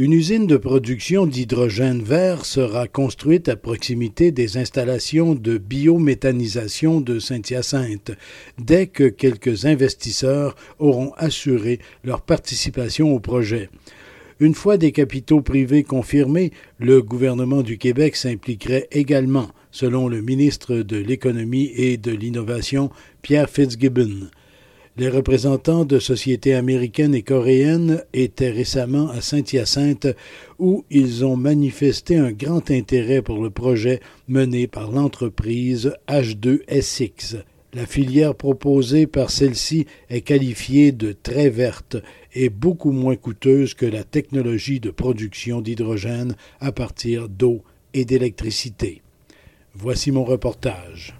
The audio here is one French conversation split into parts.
Une usine de production d'hydrogène vert sera construite à proximité des installations de biométhanisation de Saint-Hyacinthe dès que quelques investisseurs auront assuré leur participation au projet. Une fois des capitaux privés confirmés, le gouvernement du Québec s'impliquerait également, selon le ministre de l'Économie et de l'Innovation, Pierre Fitzgibbon. Les représentants de sociétés américaines et coréennes étaient récemment à Saint-Hyacinthe où ils ont manifesté un grand intérêt pour le projet mené par l'entreprise H2SX. La filière proposée par celle-ci est qualifiée de très verte et beaucoup moins coûteuse que la technologie de production d'hydrogène à partir d'eau et d'électricité. Voici mon reportage.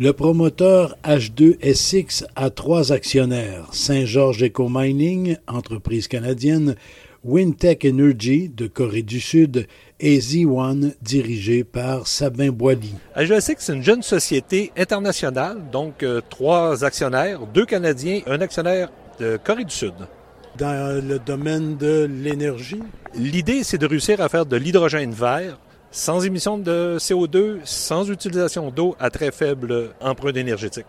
Le promoteur H2SX a trois actionnaires Saint-Georges Eco Mining, entreprise canadienne, Wintech Energy de Corée du Sud et Z1 dirigé par Sabin Boily. H2SX, c'est une jeune société internationale, donc euh, trois actionnaires, deux Canadiens, un actionnaire de Corée du Sud. Dans le domaine de l'énergie? L'idée, c'est de réussir à faire de l'hydrogène vert sans émission de CO2, sans utilisation d'eau à très faible empreinte énergétique.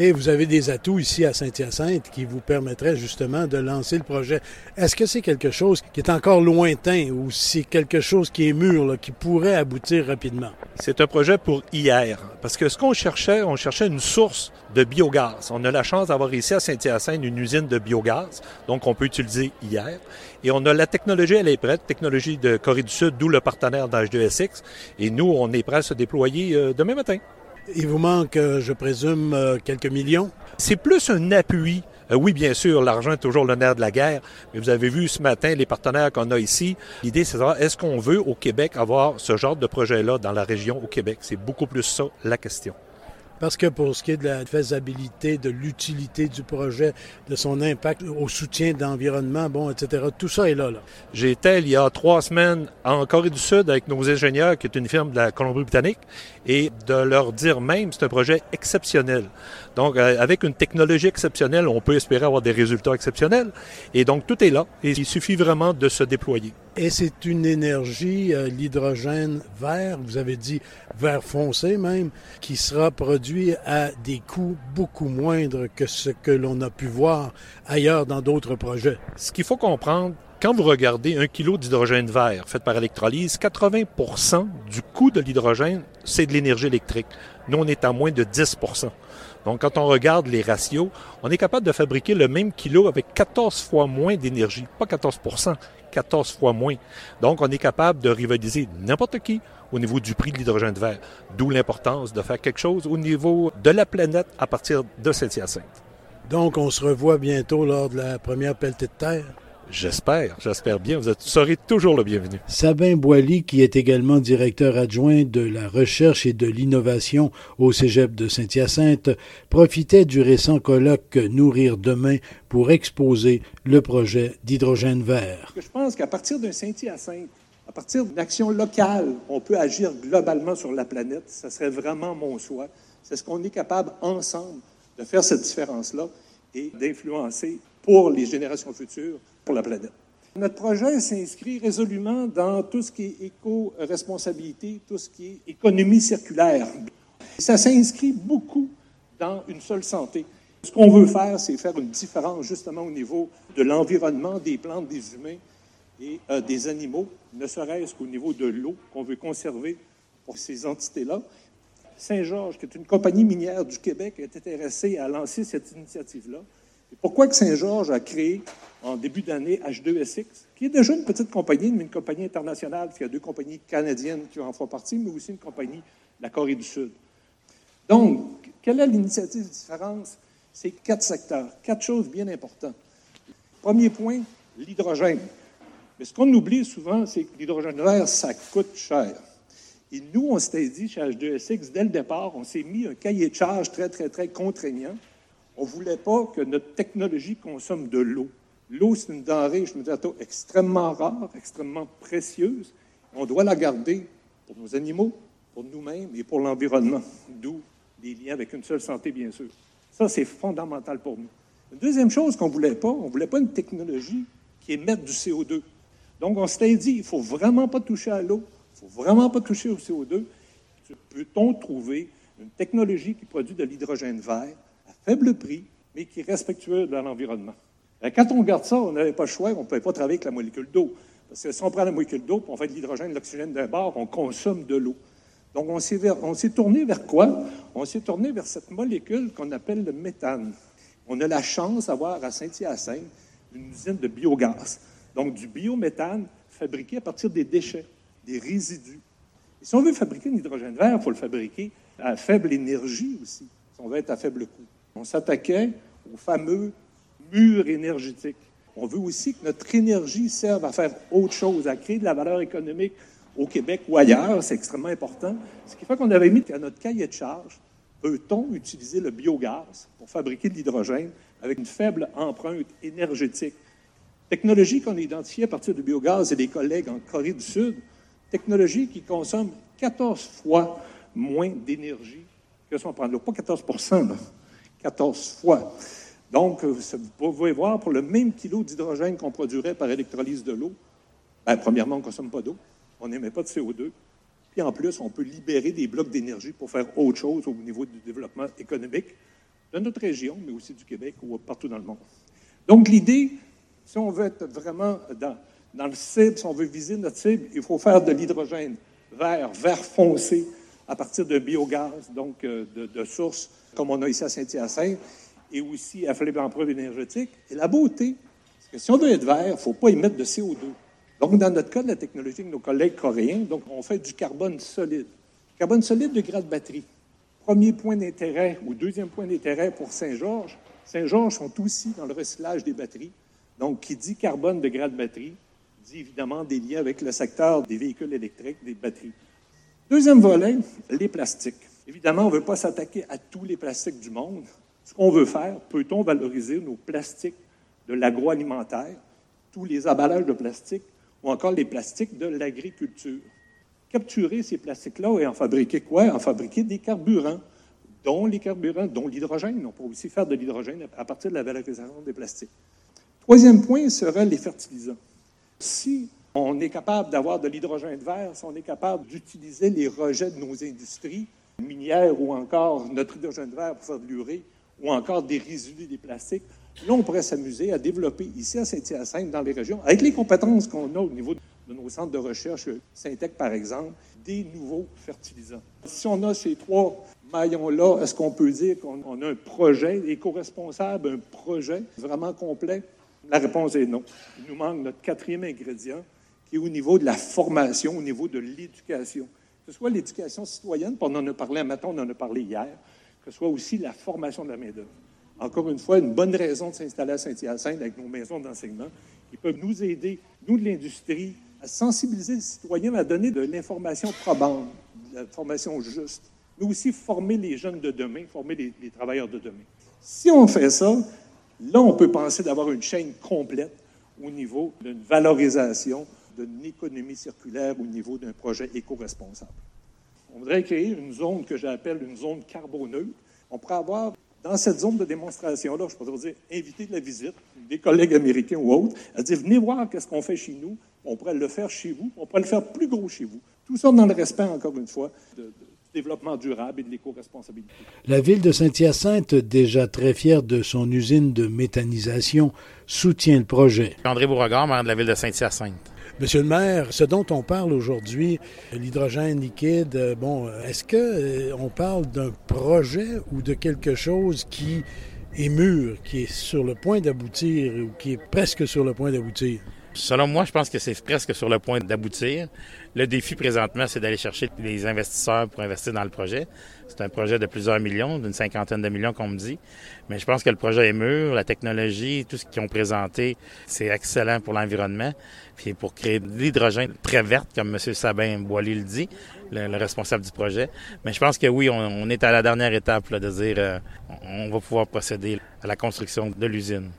Et vous avez des atouts ici à Saint-Hyacinthe qui vous permettraient justement de lancer le projet. Est-ce que c'est quelque chose qui est encore lointain ou c'est quelque chose qui est mûr, qui pourrait aboutir rapidement? C'est un projet pour hier. Parce que ce qu'on cherchait, on cherchait une source de biogaz. On a la chance d'avoir ici à Saint-Hyacinthe une usine de biogaz, donc on peut utiliser hier. Et on a la technologie, elle est prête, technologie de Corée du Sud, d'où le partenaire d'H2SX. Et nous, on est prêt à se déployer euh, demain matin. Il vous manque, euh, je présume, euh, quelques millions? C'est plus un appui. Euh, oui, bien sûr, l'argent est toujours le nerf de la guerre, mais vous avez vu ce matin les partenaires qu'on a ici. L'idée, c'est de savoir, est-ce qu'on veut au Québec avoir ce genre de projet-là dans la région au Québec? C'est beaucoup plus ça la question. Parce que pour ce qui est de la faisabilité, de l'utilité du projet, de son impact au soutien de l'environnement, bon, etc., tout ça est là. là. J'étais il y a trois semaines en Corée du Sud avec nos ingénieurs, qui est une firme de la Colombie-Britannique, et de leur dire même, c'est un projet exceptionnel. Donc, euh, avec une technologie exceptionnelle, on peut espérer avoir des résultats exceptionnels. Et donc, tout est là. Il suffit vraiment de se déployer. Et c'est une énergie, euh, l'hydrogène vert, vous avez dit vert foncé même, qui sera produit à des coûts beaucoup moindres que ce que l'on a pu voir ailleurs dans d'autres projets. Ce qu'il faut comprendre, quand vous regardez un kilo d'hydrogène vert fait par électrolyse, 80% du coût de l'hydrogène, c'est de l'énergie électrique. Nous, on est à moins de 10% donc, quand on regarde les ratios, on est capable de fabriquer le même kilo avec 14 fois moins d'énergie. Pas 14 14 fois moins. Donc, on est capable de rivaliser n'importe qui au niveau du prix de l'hydrogène vert. D'où l'importance de faire quelque chose au niveau de la planète à partir de Saint-Hyacinthe. Donc, on se revoit bientôt lors de la première pelletée de terre. J'espère, j'espère bien. Vous serez toujours le bienvenu. Sabin Boily, qui est également directeur adjoint de la recherche et de l'innovation au Cégep de Saint-Hyacinthe, profitait du récent colloque Nourrir demain pour exposer le projet d'hydrogène vert. Je pense qu'à partir d'un Saint-Hyacinthe, à partir d'une action locale, on peut agir globalement sur la planète. Ce serait vraiment mon souhait. C'est ce qu'on est capable ensemble de faire cette différence-là et d'influencer pour les générations futures la planète. Notre projet s'inscrit résolument dans tout ce qui est éco-responsabilité, tout ce qui est économie circulaire. Ça s'inscrit beaucoup dans une seule santé. Ce qu'on veut faire, c'est faire une différence justement au niveau de l'environnement, des plantes, des humains et euh, des animaux, ne serait-ce qu'au niveau de l'eau qu'on veut conserver pour ces entités-là. Saint-Georges, qui est une compagnie minière du Québec, est intéressée à lancer cette initiative-là. Et pourquoi que Saint-Georges a créé en début d'année H2SX, qui est déjà une petite compagnie, mais une compagnie internationale, y a deux compagnies canadiennes qui en font partie, mais aussi une compagnie de la Corée du Sud. Donc, quelle est l'initiative de différence? C'est quatre secteurs, quatre choses bien importantes. Premier point, l'hydrogène. Mais ce qu'on oublie souvent, c'est que l'hydrogène vert, ça coûte cher. Et nous, on s'était dit chez H2SX, dès le départ, on s'est mis un cahier de charge très, très, très contraignant. On ne voulait pas que notre technologie consomme de l'eau. L'eau, c'est une denrée, je me dis, extrêmement rare, extrêmement précieuse. On doit la garder pour nos animaux, pour nous-mêmes et pour l'environnement, d'où des liens avec une seule santé, bien sûr. Ça, c'est fondamental pour nous. La deuxième chose qu'on ne voulait pas, on ne voulait pas une technologie qui émette du CO2. Donc, on s'était dit, il ne faut vraiment pas toucher à l'eau, il ne faut vraiment pas toucher au CO2. Peut-on trouver une technologie qui produit de l'hydrogène vert à faible prix, mais qui est respectueux de l'environnement? Quand on regarde ça, on n'avait pas le choix, on ne pouvait pas travailler avec la molécule d'eau. Parce que si on prend la molécule d'eau, on fait de l'hydrogène, de l'oxygène d'un bord, on consomme de l'eau. Donc, on s'est tourné vers quoi? On s'est tourné vers cette molécule qu'on appelle le méthane. On a la chance d'avoir à Saint-Hyacinthe une usine de biogaz. Donc, du biométhane fabriqué à partir des déchets, des résidus. Et si on veut fabriquer un hydrogène vert, il faut le fabriquer à faible énergie aussi, si on veut être à faible coût. On s'attaquait au fameux mur énergétique. On veut aussi que notre énergie serve à faire autre chose, à créer de la valeur économique au Québec ou ailleurs. C'est extrêmement important. Ce qui fait qu'on avait mis à notre cahier de charge, peut-on utiliser le biogaz pour fabriquer de l'hydrogène avec une faible empreinte énergétique? Technologie qu'on a identifiée à partir du biogaz et des collègues en Corée du Sud, technologie qui consomme 14 fois moins d'énergie que si on prend. Pas 14 14 fois. Donc, euh, vous pouvez voir, pour le même kilo d'hydrogène qu'on produirait par électrolyse de l'eau, ben, premièrement, on ne consomme pas d'eau, on n'émet pas de CO2, puis en plus, on peut libérer des blocs d'énergie pour faire autre chose au niveau du développement économique de notre région, mais aussi du Québec ou partout dans le monde. Donc, l'idée, si on veut être vraiment dans, dans le cible, si on veut viser notre cible, il faut faire de l'hydrogène vert, vert foncé, à partir de biogaz, donc euh, de, sources comme on a ici à Saint-Hyacinthe, et aussi à faible empreinte énergétique. Et la beauté, c'est que si on veut être vert, il ne faut pas émettre de CO2. Donc, dans notre cas la technologie de nos collègues coréens, donc, on fait du carbone solide. Carbone solide de grade batterie. Premier point d'intérêt ou deuxième point d'intérêt pour Saint-Georges. Saint-Georges sont aussi dans le recyclage des batteries. Donc, qui dit carbone de grade batterie, dit évidemment des liens avec le secteur des véhicules électriques, des batteries. Deuxième volet, les plastiques. Évidemment, on ne veut pas s'attaquer à tous les plastiques du monde. Ce qu'on veut faire, peut-on valoriser nos plastiques de l'agroalimentaire, tous les emballages de plastique ou encore les plastiques de l'agriculture? Capturer ces plastiques-là et en fabriquer quoi? En fabriquer des carburants, dont les carburants, dont l'hydrogène. On peut aussi faire de l'hydrogène à partir de la valorisation des plastiques. Troisième point serait les fertilisants. Si on est capable d'avoir de l'hydrogène vert, si on est capable d'utiliser les rejets de nos industries minières ou encore notre hydrogène vert pour faire de l'urée, ou encore des résidus des plastiques. Là, on pourrait s'amuser à développer ici à Saint-Hyacinthe, dans les régions, avec les compétences qu'on a au niveau de nos centres de recherche, Syntec par exemple, des nouveaux fertilisants. Si on a ces trois maillons-là, est-ce qu'on peut dire qu'on a un projet éco-responsable, un projet vraiment complet? La réponse est non. Il nous manque notre quatrième ingrédient, qui est au niveau de la formation, au niveau de l'éducation. Que ce soit l'éducation citoyenne, on en a parlé un matin, on en a parlé hier, que ce soit aussi la formation de la main-d'œuvre. Encore une fois, une bonne raison de s'installer à Saint-Hyacinthe avec nos maisons d'enseignement qui peuvent nous aider, nous de l'industrie, à sensibiliser les citoyens, à donner de l'information probante, de l'information juste, mais aussi former les jeunes de demain, former les travailleurs de demain. Si on fait ça, là, on peut penser d'avoir une chaîne complète au niveau d'une valorisation, d'une économie circulaire, au niveau d'un projet éco-responsable. On voudrait créer une zone que j'appelle une zone carboneutre. On pourrait avoir dans cette zone de démonstration-là, je pourrais dire, inviter de la visite, des collègues américains ou autres, à dire, venez voir qu'est-ce qu'on fait chez nous. On pourrait le faire chez vous, on pourrait le faire plus gros chez vous. Tout ça dans le respect, encore une fois, de, du développement durable et de l'éco-responsabilité. La ville de Saint-Hyacinthe, déjà très fière de son usine de méthanisation, soutient le projet. André Beauregard, maire de la ville de Saint-Hyacinthe. Monsieur le maire, ce dont on parle aujourd'hui, l'hydrogène liquide, euh, bon, est-ce que euh, on parle d'un projet ou de quelque chose qui est mûr, qui est sur le point d'aboutir ou qui est presque sur le point d'aboutir? Selon moi, je pense que c'est presque sur le point d'aboutir. Le défi présentement, c'est d'aller chercher les investisseurs pour investir dans le projet. C'est un projet de plusieurs millions, d'une cinquantaine de millions qu'on me dit. Mais je pense que le projet est mûr, la technologie, tout ce qu'ils ont présenté, c'est excellent pour l'environnement. Puis pour créer de l'hydrogène très verte, comme M. Sabin Boily le dit, le, responsable du projet. Mais je pense que oui, on, est à la dernière étape de dire euh, on va pouvoir procéder à la construction de l'usine.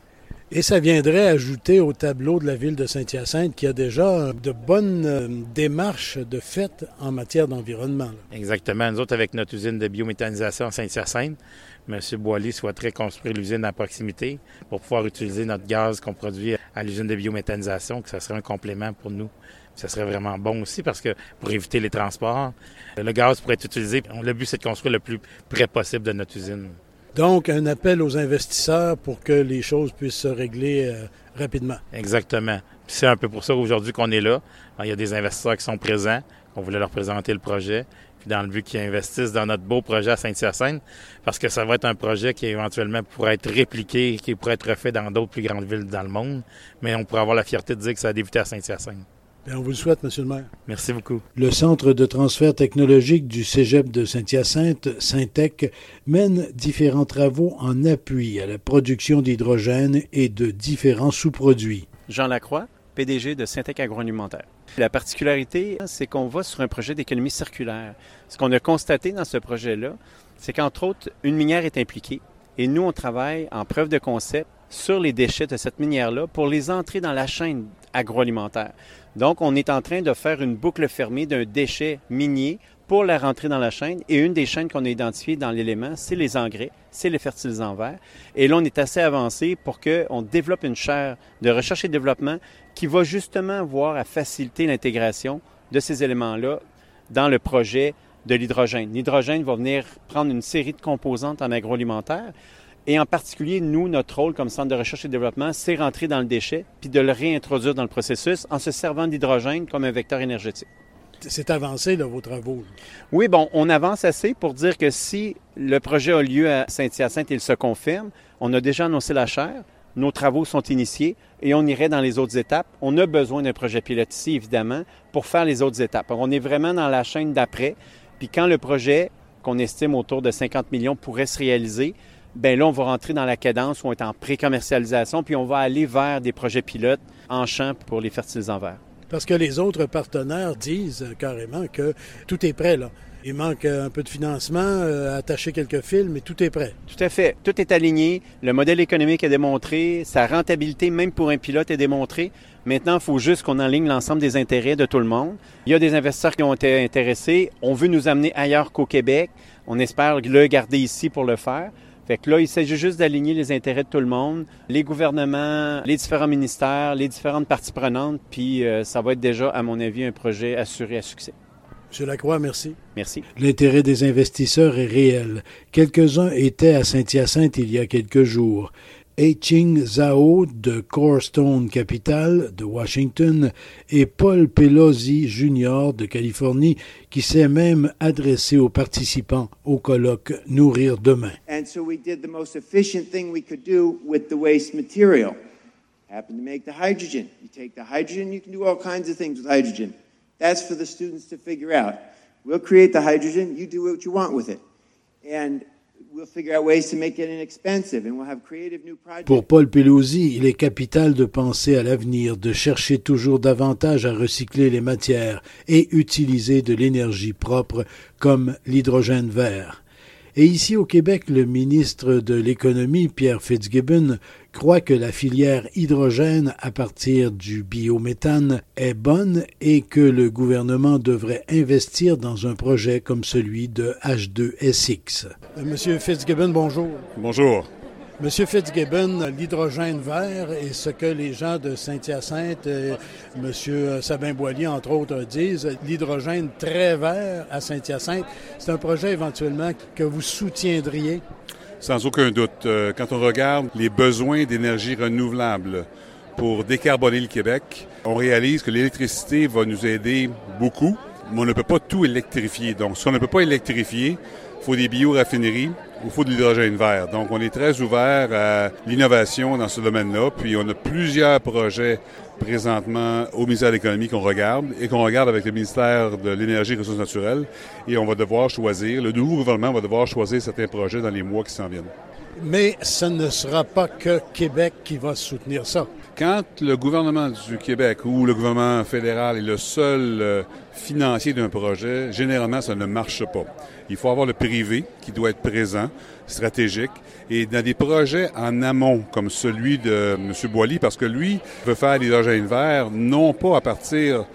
Et ça viendrait ajouter au tableau de la ville de Saint-Hyacinthe qui a déjà de bonnes euh, démarches de fait en matière d'environnement. Exactement. Nous autres, avec notre usine de biométhanisation à Saint-Hyacinthe, M. Boily souhaiterait construire l'usine à proximité pour pouvoir utiliser notre gaz qu'on produit à l'usine de biométhanisation, que ce serait un complément pour nous. Ce serait vraiment bon aussi parce que pour éviter les transports, le gaz pourrait être utilisé. Le but, c'est de construire le plus près possible de notre usine. Donc, un appel aux investisseurs pour que les choses puissent se régler euh, rapidement. Exactement. C'est un peu pour ça aujourd'hui qu'on est là. il y a des investisseurs qui sont présents. On voulait leur présenter le projet. Puis dans le but qu'ils investissent dans notre beau projet à Saint-Hyacinthe, parce que ça va être un projet qui éventuellement pourrait être répliqué, qui pourrait être refait dans d'autres plus grandes villes dans le monde. Mais on pourrait avoir la fierté de dire que ça a débuté à Saint-Hyacinthe on vous le souhaite, Monsieur le maire. Merci beaucoup. Le Centre de transfert technologique du Cégep de Saint-Hyacinthe, Syntec, mène différents travaux en appui à la production d'hydrogène et de différents sous-produits. Jean Lacroix, PDG de Syntec Agroalimentaire. La particularité, c'est qu'on va sur un projet d'économie circulaire. Ce qu'on a constaté dans ce projet-là, c'est qu'entre autres, une minière est impliquée et nous, on travaille en preuve de concept sur les déchets de cette minière-là pour les entrer dans la chaîne agroalimentaire. Donc, on est en train de faire une boucle fermée d'un déchet minier pour la rentrer dans la chaîne. Et une des chaînes qu'on a identifiées dans l'élément, c'est les engrais, c'est les fertilisants verts. Et là, on est assez avancé pour qu'on développe une chaire de recherche et développement qui va justement voir à faciliter l'intégration de ces éléments-là dans le projet de l'hydrogène. L'hydrogène va venir prendre une série de composantes en agroalimentaire et en particulier, nous, notre rôle comme centre de recherche et développement, c'est rentrer dans le déchet puis de le réintroduire dans le processus en se servant d'hydrogène comme un vecteur énergétique. C'est avancé, là, vos travaux. Oui, bon, on avance assez pour dire que si le projet a lieu à Saint-Hyacinthe et il se confirme, on a déjà annoncé la chaire, nos travaux sont initiés et on irait dans les autres étapes. On a besoin d'un projet pilote ici, évidemment, pour faire les autres étapes. on est vraiment dans la chaîne d'après. Puis quand le projet, qu'on estime autour de 50 millions, pourrait se réaliser, ben là, on va rentrer dans la cadence où on est en pré-commercialisation, puis on va aller vers des projets pilotes en champ pour les fertilisants verts. Parce que les autres partenaires disent carrément que tout est prêt, là. Il manque un peu de financement, euh, attacher quelques fils, mais tout est prêt. Tout à fait. Tout est aligné. Le modèle économique est démontré. Sa rentabilité, même pour un pilote, est démontrée. Maintenant, il faut juste qu'on enligne l'ensemble des intérêts de tout le monde. Il y a des investisseurs qui ont été intéressés. On veut nous amener ailleurs qu'au Québec. On espère le garder ici pour le faire. Fait que là, il s'agit juste d'aligner les intérêts de tout le monde, les gouvernements, les différents ministères, les différentes parties prenantes, puis euh, ça va être déjà, à mon avis, un projet assuré à succès. Monsieur Lacroix, merci. Merci. L'intérêt des investisseurs est réel. Quelques-uns étaient à Saint-Hyacinthe il y a quelques jours. Ching Zhao de Corestone Capital de Washington et Paul Pelosi Jr. de Californie qui s'est même adressé aux participants au colloque Nourrir demain. And so we did the most efficient thing we could do with the waste material. Happen to make the hydrogen. You take the hydrogen, you can do all kinds of things with hydrogen. That's for the students to figure out. We'll create the hydrogen, you do what you want with it. And pour Paul Pelosi, il est capital de penser à l'avenir, de chercher toujours davantage à recycler les matières et utiliser de l'énergie propre comme l'hydrogène vert. Et ici au Québec, le ministre de l'Économie, Pierre Fitzgibbon, croit que la filière hydrogène à partir du biométhane est bonne et que le gouvernement devrait investir dans un projet comme celui de H2SX. Euh, Monsieur Fitzgibbon, bonjour. Bonjour. Monsieur Fitzgibbon, l'hydrogène vert et ce que les gens de Saint-Hyacinthe, et Monsieur Sabin Boilier, entre autres, disent, l'hydrogène très vert à Saint-Hyacinthe, c'est un projet éventuellement que vous soutiendriez? Sans aucun doute. Euh, quand on regarde les besoins d'énergie renouvelable pour décarboner le Québec, on réalise que l'électricité va nous aider beaucoup, mais on ne peut pas tout électrifier. Donc, si on ne peut pas électrifier, il faut des bioraffineries, il faut de l'hydrogène vert. Donc, on est très ouvert à l'innovation dans ce domaine-là. Puis, on a plusieurs projets présentement au ministère de l'Économie qu'on regarde et qu'on regarde avec le ministère de l'Énergie et des Ressources naturelles. Et on va devoir choisir, le nouveau gouvernement va devoir choisir certains projets dans les mois qui s'en viennent. Mais ce ne sera pas que Québec qui va soutenir ça. Quand le gouvernement du Québec ou le gouvernement fédéral est le seul euh, financier d'un projet, généralement, ça ne marche pas. Il faut avoir le privé qui doit être présent, stratégique, et dans des projets en amont, comme celui de M. Boily, parce que lui veut faire l'hydrogène vert, non pas à partir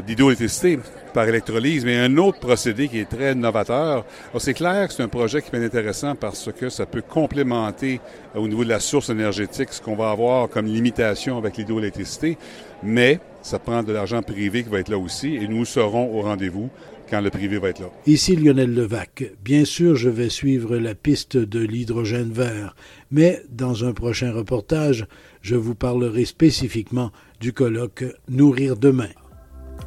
d'hydroélectricité, par électrolyse, mais un autre procédé qui est très novateur. C'est clair que c'est un projet qui est intéressant parce que ça peut complémenter euh, au niveau de la source énergétique ce qu'on va avoir comme limitation avec l'hydroélectricité, mais ça prend de l'argent privé qui va être là aussi et nous serons au rendez-vous quand le privé va être là. Ici Lionel Levac. Bien sûr, je vais suivre la piste de l'hydrogène vert, mais dans un prochain reportage, je vous parlerai spécifiquement du colloque Nourrir demain.